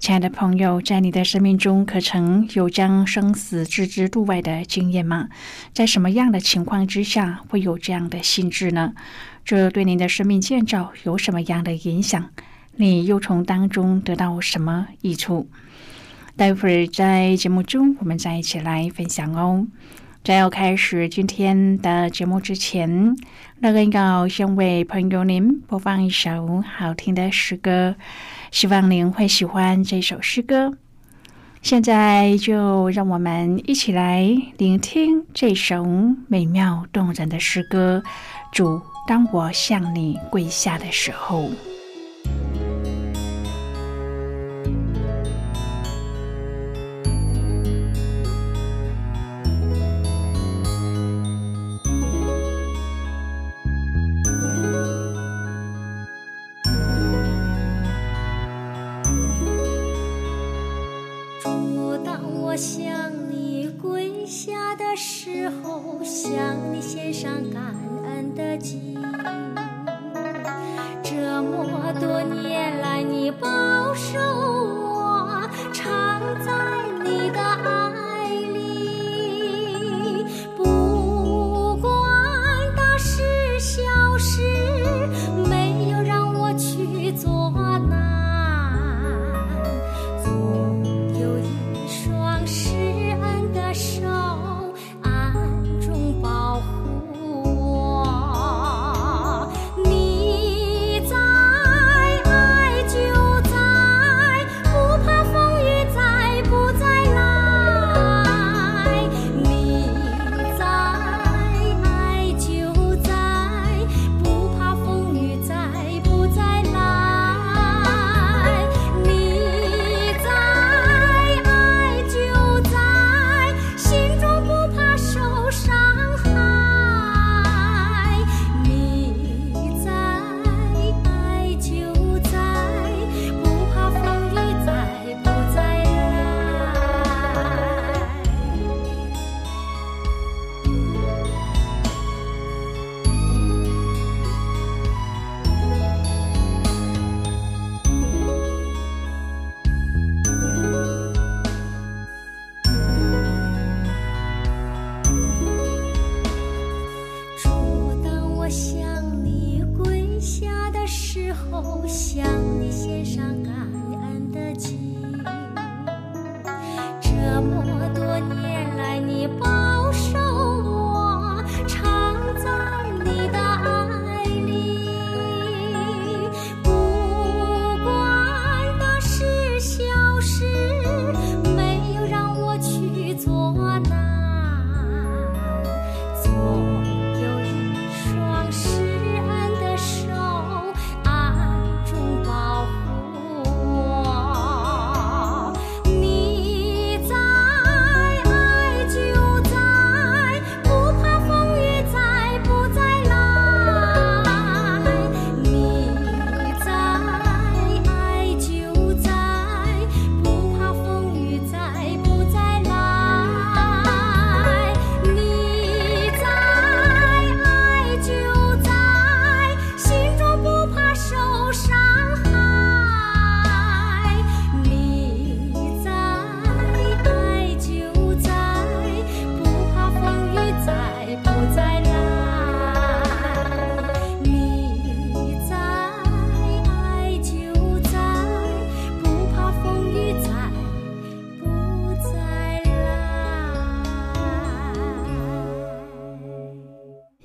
亲爱的朋友，在你的生命中，可曾有将生死置之度外的经验吗？在什么样的情况之下会有这样的心智呢？这对您的生命建造有什么样的影响？你又从当中得到什么益处？待会儿在节目中，我们再一起来分享哦。在要开始今天的节目之前，那个要先为朋友您播放一首好听的诗歌。希望您会喜欢这首诗歌。现在就让我们一起来聆听这首美妙动人的诗歌。主，当我向你跪下的时候。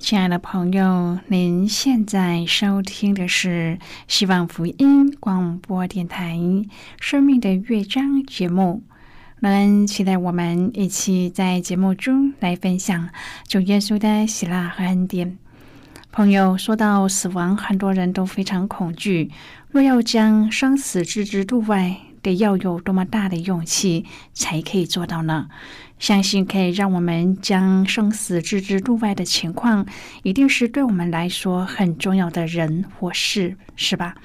亲爱的朋友，您现在收听的是希望福音广播电台《生命的乐章》节目。能期待我们一起在节目中来分享主耶稣的喜乐和恩典。朋友，说到死亡，很多人都非常恐惧。若要将生死置之度外，得要有多么大的勇气才可以做到呢？相信可以让我们将生死置之度外的情况，一定是对我们来说很重要的人或事，是吧？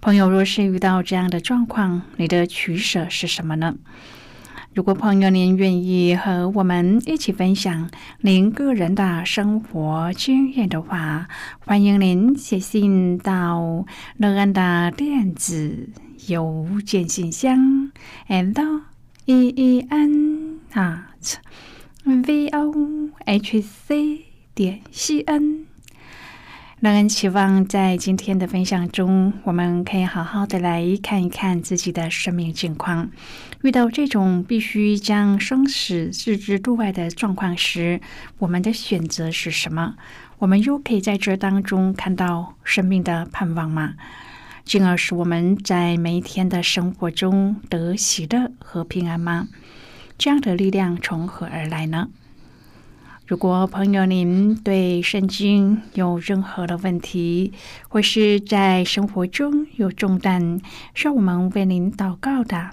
朋友，若是遇到这样的状况，你的取舍是什么呢？如果朋友您愿意和我们一起分享您个人的生活经验的话，欢迎您写信到乐安的电子邮件信箱，and e e n at v o h c 点 c n。让人期望在今天的分享中，我们可以好好的来看一看自己的生命境况。遇到这种必须将生死置之度外的状况时，我们的选择是什么？我们又可以在这当中看到生命的盼望吗？进而使我们在每一天的生活中得喜乐和平安吗？这样的力量从何而来呢？如果朋友您对圣经有任何的问题，或是在生活中有重担，需要我们为您祷告的，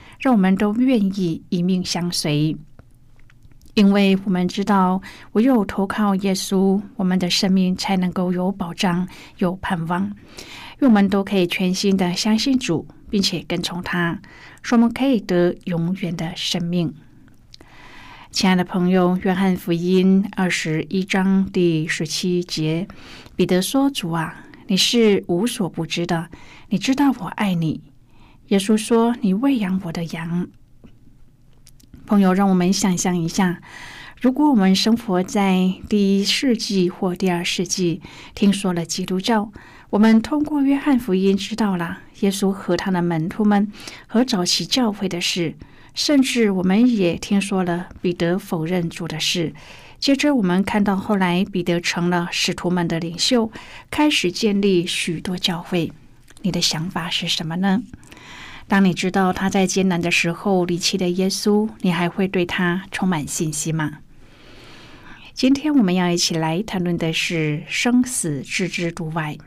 让我们都愿意一命相随。因为我们知道，唯有投靠耶稣，我们的生命才能够有保障、有盼望。愿我们都可以全心的相信主，并且跟从他，说我们可以得永远的生命。亲爱的朋友，约翰福音二十一章第十七节，彼得说：“主啊，你是无所不知的，你知道我爱你。”耶稣说：“你喂养我的羊。”朋友，让我们想象一下，如果我们生活在第一世纪或第二世纪，听说了基督教，我们通过约翰福音知道了耶稣和他的门徒们和早期教会的事。甚至我们也听说了彼得否认主的事。接着，我们看到后来彼得成了使徒们的领袖，开始建立许多教会。你的想法是什么呢？当你知道他在艰难的时候离弃了耶稣，你还会对他充满信心吗？今天我们要一起来谈论的是生死置之度外。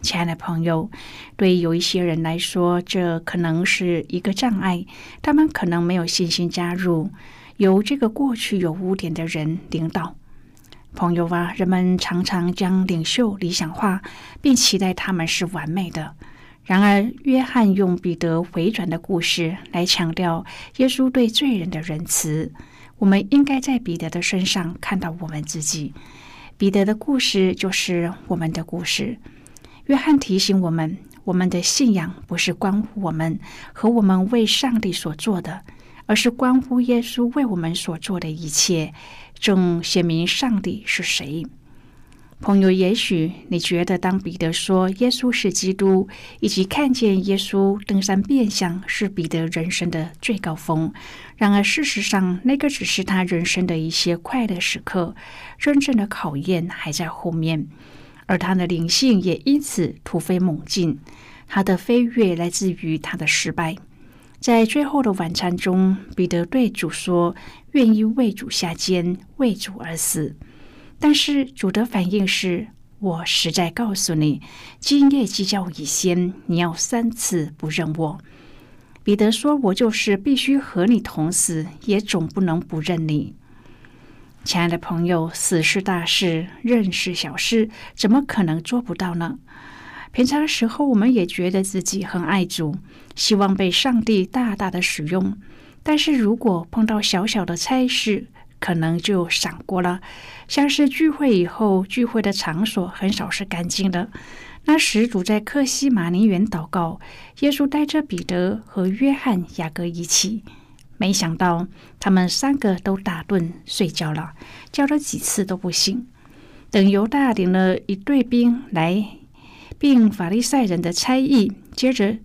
亲爱的朋友，对有一些人来说，这可能是一个障碍。他们可能没有信心加入由这个过去有污点的人领导。朋友啊，人们常常将领袖理想化，并期待他们是完美的。然而，约翰用彼得回转的故事来强调耶稣对罪人的仁慈。我们应该在彼得的身上看到我们自己。彼得的故事就是我们的故事。约翰提醒我们，我们的信仰不是关乎我们和我们为上帝所做的，而是关乎耶稣为我们所做的一切，正显明上帝是谁。朋友，也许你觉得，当彼得说耶稣是基督，以及看见耶稣登山变相，是彼得人生的最高峰。然而，事实上，那个只是他人生的一些快乐时刻，真正的考验还在后面。而他的灵性也因此突飞猛进，他的飞跃来自于他的失败。在最后的晚餐中，彼得对主说：“愿意为主下监，为主而死。”但是主的反应是：“我实在告诉你，今夜鸡叫以先，你要三次不认我。”彼得说：“我就是必须和你同死，也总不能不认你。”亲爱的朋友，死是大事，认是小事，怎么可能做不到呢？平常时候，我们也觉得自己很爱主，希望被上帝大大的使用。但是如果碰到小小的差事，可能就闪过了。像是聚会以后，聚会的场所很少是干净的。那时主在克西马尼园祷告，耶稣带着彼得和约翰、雅各一起，没想到他们三个都打盹睡觉了，叫了几次都不醒。等犹大领了一队兵来，并法利赛人的差役，接着。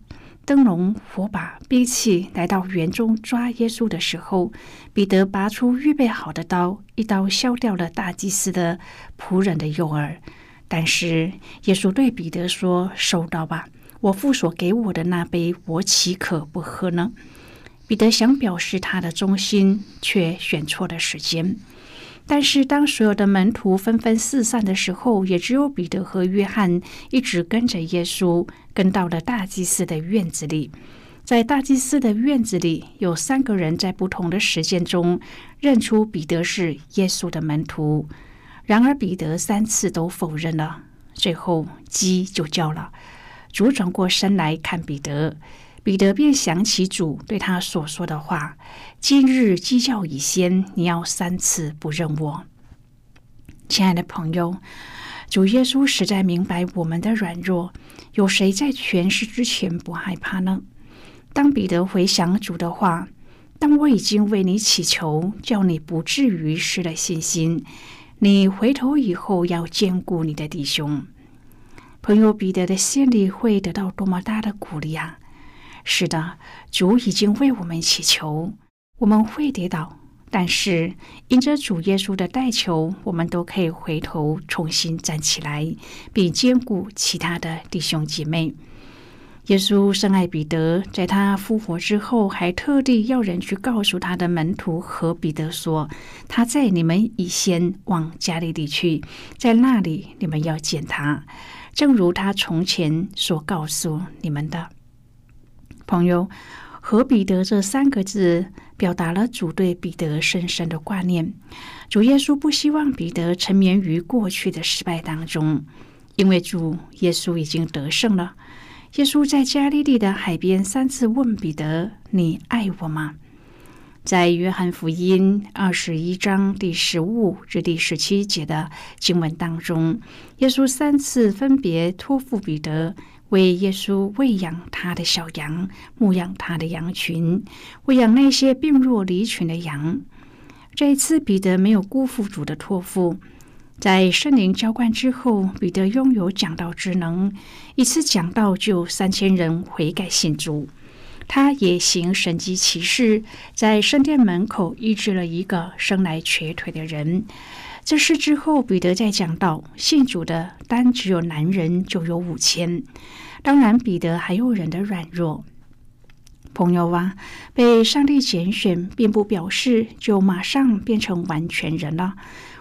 灯笼、火把、兵器来到园中抓耶稣的时候，彼得拔出预备好的刀，一刀削掉了大祭司的仆人的右耳。但是耶稣对彼得说：“收刀吧，我父所给我的那杯，我岂可不喝呢？”彼得想表示他的忠心，却选错了时间。但是，当所有的门徒纷纷四散的时候，也只有彼得和约翰一直跟着耶稣，跟到了大祭司的院子里。在大祭司的院子里，有三个人在不同的时间中认出彼得是耶稣的门徒。然而，彼得三次都否认了。最后，鸡就叫了。主转过身来看彼得。彼得便想起主对他所说的话：“今日鸡叫已先，你要三次不认我。”亲爱的朋友，主耶稣实在明白我们的软弱。有谁在权势之前不害怕呢？当彼得回想主的话：“当我已经为你祈求，叫你不至于失了信心，你回头以后要兼顾你的弟兄。”朋友彼得的心里会得到多么大的鼓励啊！是的，主已经为我们祈求。我们会跌倒，但是因着主耶稣的代求，我们都可以回头重新站起来，并兼顾其他的弟兄姐妹。耶稣深爱彼得，在他复活之后，还特地要人去告诉他的门徒和彼得说：“他在你们以先往加利利去，在那里你们要见他，正如他从前所告诉你们的。”朋友和彼得这三个字，表达了主对彼得深深的挂念。主耶稣不希望彼得沉湎于过去的失败当中，因为主耶稣已经得胜了。耶稣在加利利的海边三次问彼得：“你爱我吗？”在约翰福音二十一章第十五至第十七节的经文当中，耶稣三次分别托付彼得。为耶稣喂养他的小羊，牧养他的羊群，喂养那些病弱离群的羊。这一次，彼得没有辜负主的托付。在圣灵浇灌之后，彼得拥有讲道之能，一次讲道就三千人悔改信主。他也行神迹奇事，在圣殿门口医治了一个生来瘸腿的人。这事之后，彼得在讲到，信主的单只有男人就有五千。当然，彼得还有人的软弱。朋友啊，被上帝拣选，并不表示就马上变成完全人了。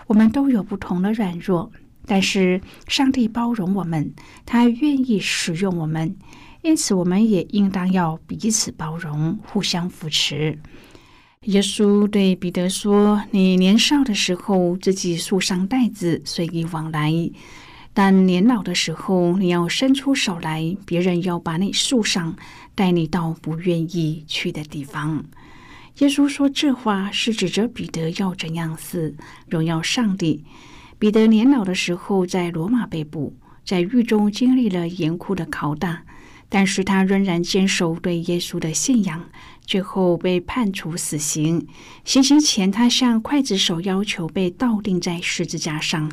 我们都有不同的软弱，但是上帝包容我们，他愿意使用我们，因此我们也应当要彼此包容，互相扶持。耶稣对彼得说：“你年少的时候，自己束上带子，随意往来；但年老的时候，你要伸出手来，别人要把你束上，带你到不愿意去的地方。”耶稣说这话是指着彼得要怎样死，荣耀上帝。彼得年老的时候，在罗马被捕，在狱中经历了严酷的拷打，但是他仍然坚守对耶稣的信仰。最后被判处死刑。行刑前，他向刽子手要求被倒钉在十字架上。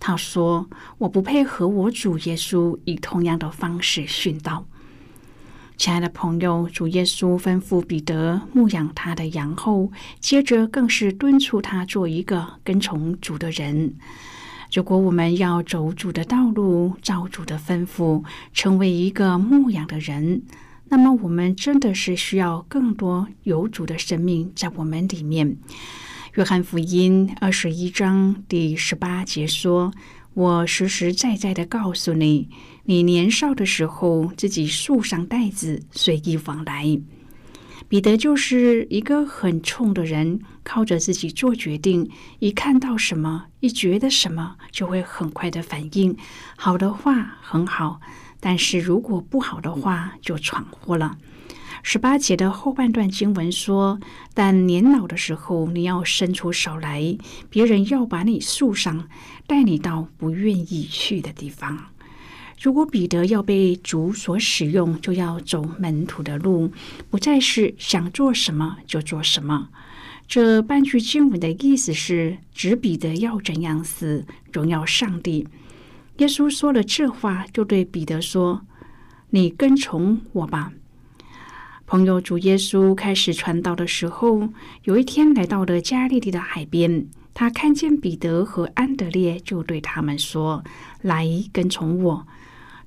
他说：“我不配和我主耶稣以同样的方式殉道。”亲爱的朋友，主耶稣吩咐彼得牧养他的羊后，接着更是敦促他做一个跟从主的人。如果我们要走主的道路，照主的吩咐，成为一个牧养的人。那么，我们真的是需要更多有主的生命在我们里面。约翰福音二十一章第十八节说：“我实实在在的告诉你，你年少的时候自己束上带子，随意往来。”彼得就是一个很冲的人，靠着自己做决定，一看到什么，一觉得什么，就会很快的反应。好的话很好。但是如果不好的话，就闯祸了。十八节的后半段经文说：“但年老的时候，你要伸出手来，别人要把你束上，带你到不愿意去的地方。”如果彼得要被主所使用，就要走门徒的路，不再是想做什么就做什么。这半句经文的意思是，指彼得要怎样死，荣耀上帝。耶稣说了这话，就对彼得说：“你跟从我吧。”朋友，主耶稣开始传道的时候，有一天来到了加利利的海边，他看见彼得和安德烈，就对他们说：“来跟从我。”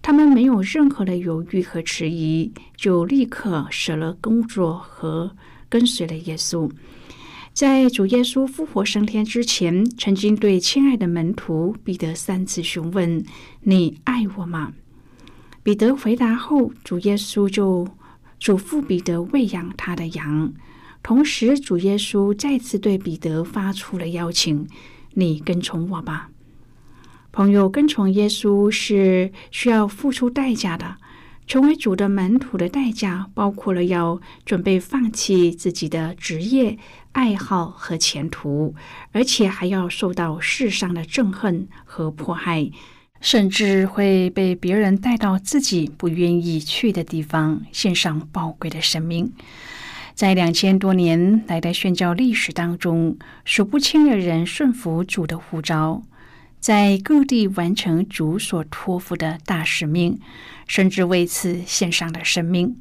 他们没有任何的犹豫和迟疑，就立刻舍了工作和跟随了耶稣。在主耶稣复活升天之前，曾经对亲爱的门徒彼得三次询问：“你爱我吗？”彼得回答后，主耶稣就嘱咐彼得喂养他的羊。同时，主耶稣再次对彼得发出了邀请：“你跟从我吧。”朋友跟从耶稣是需要付出代价的。成为主的门徒的代价，包括了要准备放弃自己的职业、爱好和前途，而且还要受到世上的憎恨和迫害，甚至会被别人带到自己不愿意去的地方，献上宝贵的生命。在两千多年来的宣教历史当中，数不清的人顺服主的呼召。在各地完成主所托付的大使命，甚至为此献上了生命。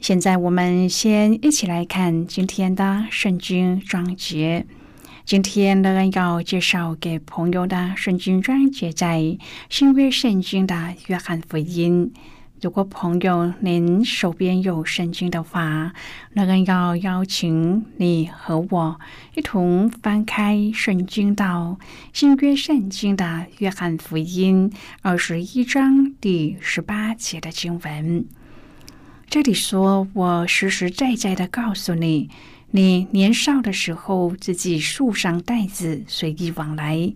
现在，我们先一起来看今天的圣经章节。今天呢，要介绍给朋友的圣经章节在新约圣经的约翰福音。如果朋友您手边有圣经的话，那个要邀请你和我一同翻开圣经到新约圣经的约翰福音二十一章第十八节的经文。这里说：“我实实在在的告诉你。”你年少的时候，自己束上带子，随意往来；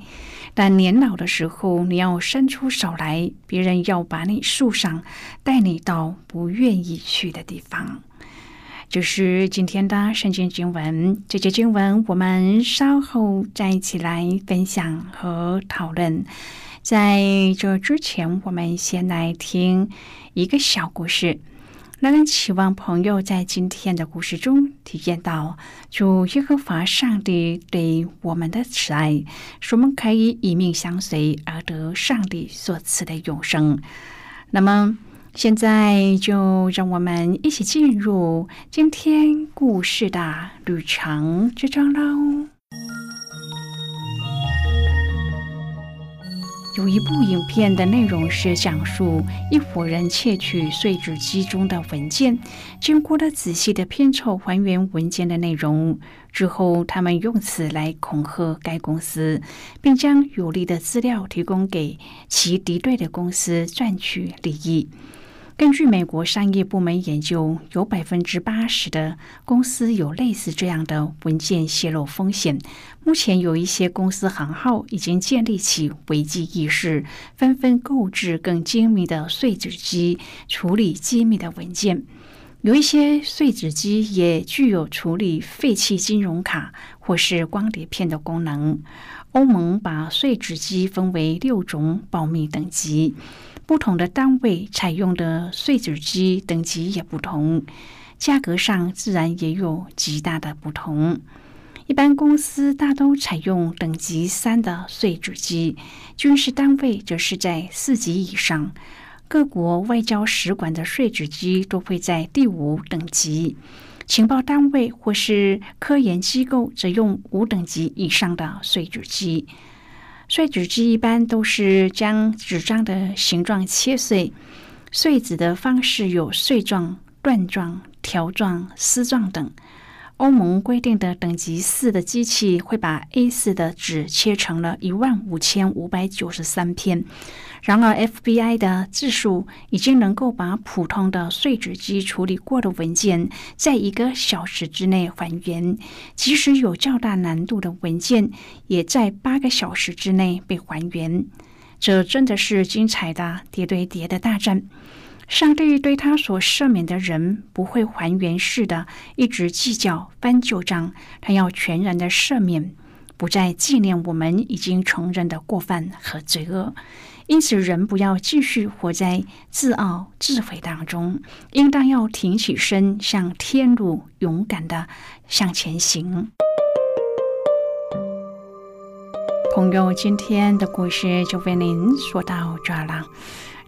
但年老的时候，你要伸出手来，别人要把你束上，带你到不愿意去的地方。就是今天的圣经经文。这节经文，我们稍后再一起来分享和讨论。在这之前，我们先来听一个小故事。让人期望朋友在今天的故事中体验到主耶和华上帝对我们的慈爱，使我们可以以命相随而得上帝所赐的永生。那么，现在就让我们一起进入今天故事的旅程之中喽。有一部影片的内容是讲述一伙人窃取碎纸机中的文件，经过了仔细的拼凑还原文件的内容之后，他们用此来恐吓该公司，并将有利的资料提供给其敌对的公司赚取利益。根据美国商业部门研究，有百分之八十的公司有类似这样的文件泄露风险。目前有一些公司行号已经建立起危机意识，纷纷购置更精密的碎纸机处理机密的文件。有一些碎纸机也具有处理废弃金融卡或是光碟片的功能。欧盟把碎纸机分为六种保密等级。不同的单位采用的碎纸机等级也不同，价格上自然也有极大的不同。一般公司大都采用等级三的碎纸机，军事单位则是在四级以上。各国外交使馆的碎纸机都会在第五等级，情报单位或是科研机构则用五等级以上的碎纸机。碎纸机一般都是将纸张的形状切碎，碎纸的方式有碎状、段状、条状、丝状等。欧盟规定的等级四的机器会把 A 四的纸切成了一万五千五百九十三片。然而，FBI 的字数已经能够把普通的碎纸机处理过的文件，在一个小时之内还原；即使有较大难度的文件，也在八个小时之内被还原。这真的是精彩的叠对叠的大战。上帝对他所赦免的人不会还原式的一直计较翻旧账，他要全然的赦免，不再纪念我们已经承认的过犯和罪恶。因此，人不要继续活在自傲自毁当中，应当要挺起身，向天路勇敢的向前行。朋友，今天的故事就为您说到这儿了。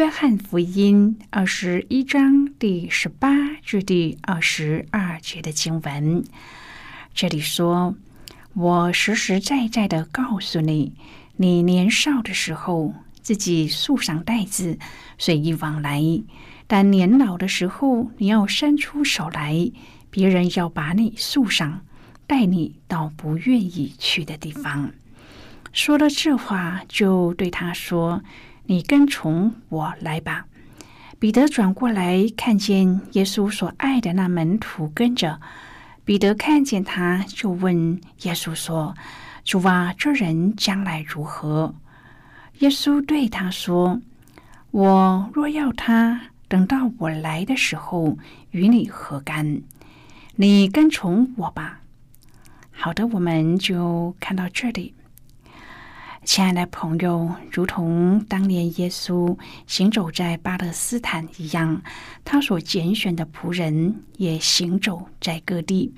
约翰福音》二十一章第十八至第二十二节的经文。这里说。我实实在在的告诉你，你年少的时候自己束上带子，随意往来；但年老的时候，你要伸出手来，别人要把你束上，带你到不愿意去的地方。说了这话，就对他说：“你跟从我来吧。”彼得转过来，看见耶稣所爱的那门徒跟着。彼得看见他，就问耶稣说：“主啊，这人将来如何？”耶稣对他说：“我若要他等到我来的时候，与你何干？你跟从我吧。”好的，我们就看到这里。亲爱的朋友，如同当年耶稣行走在巴勒斯坦一样，他所拣选的仆人也行走在各地。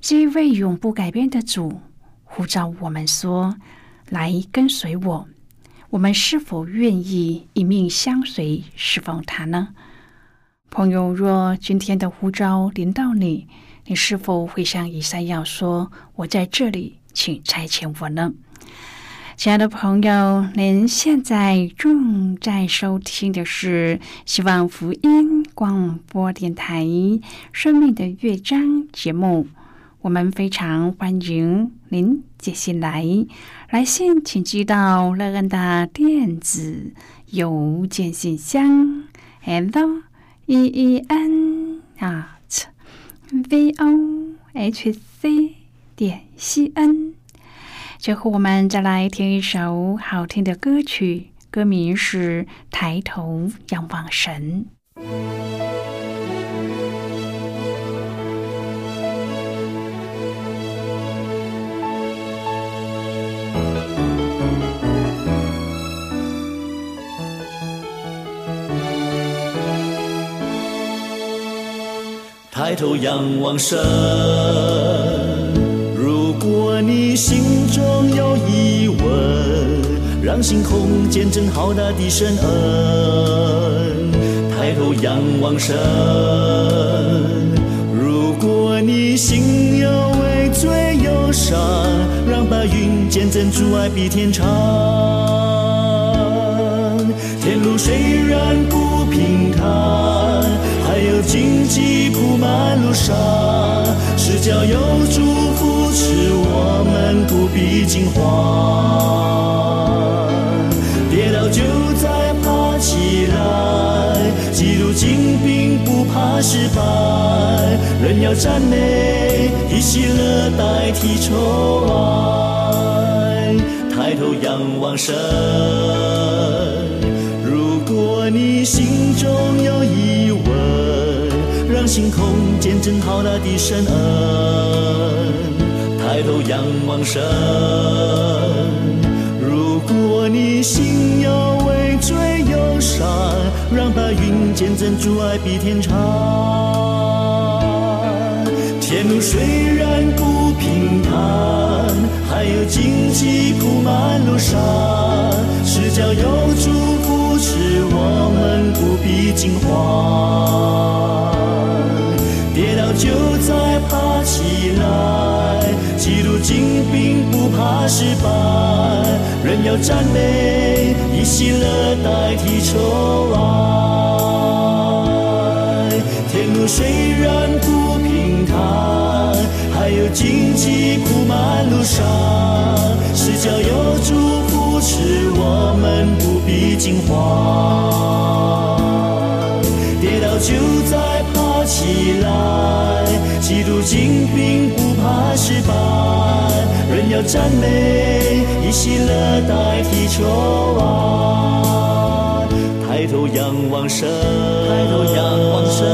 这一位永不改变的主呼召我们说：“来跟随我。”我们是否愿意一命相随，侍奉他呢？朋友，若今天的呼召临到你，你是否会像以赛亚说：“我在这里，请差遣我呢？”亲爱的朋友，您现在正在收听的是希望福音广播电台《生命的乐章》节目。我们非常欢迎您接信来，来信请寄到乐恩的电子邮件信箱：hello e e n at v o h c 点 c n。最后，我们再来听一首好听的歌曲，歌名是《抬头仰望神》。抬头仰望神。心中有疑问，让星空见证浩大的神恩。抬头仰望神，如果你心有畏罪忧伤，让白云见证主爱比天长。天路虽然不平坦，还有荆棘铺满路上，是叫有祝福使。我们不必惊慌，跌倒就再爬起来。记录精兵不怕失败，人要赞美，以喜乐代替愁哀。抬头仰望神，如果你心中有疑问，让星空见证浩大的神恩。抬头仰望神，如果你心有畏罪忧伤，让白云见证主爱比天长。天路虽然不平坦，还有荆棘铺满路上，是叫有主扶持我们不必惊慌，跌倒就再爬起来。记录精兵不怕失败，人要赞美，以喜乐代替愁哀。天路虽然不平坦，还有荆棘铺满路上，是叫有主扶持我们不必惊慌。跌倒就再爬起来，基督精兵不怕失败，人要赞美，以喜乐代替愁哀，抬头仰望神，抬头仰望神。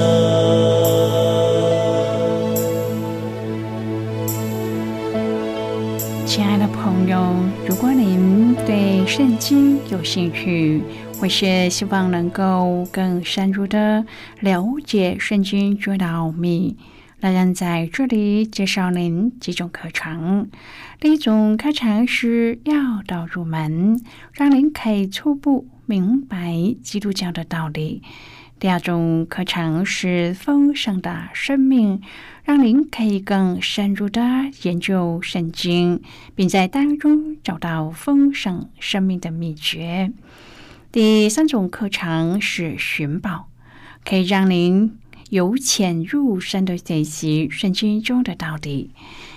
亲爱的朋友，如果您对圣经有兴趣，或是希望能够更深入的了解圣经主的奥秘，那人在这里介绍您几种课程。第一种课程是要道入门，让您可以初步明白基督教的道理。第二种课程是丰盛的生命，让您可以更深入的研究圣经，并在当中找到丰盛生命的秘诀。第三种课程是寻宝，可以让您由浅入深的学习圣经中的道理。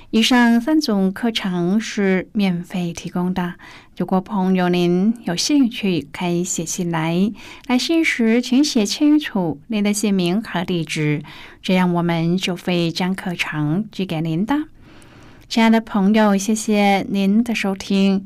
以上三种课程是免费提供的。如果朋友您有兴趣，可以写信来。来信时请写清楚您的姓名和地址，这样我们就会将课程寄给您的。亲爱的朋友，谢谢您的收听。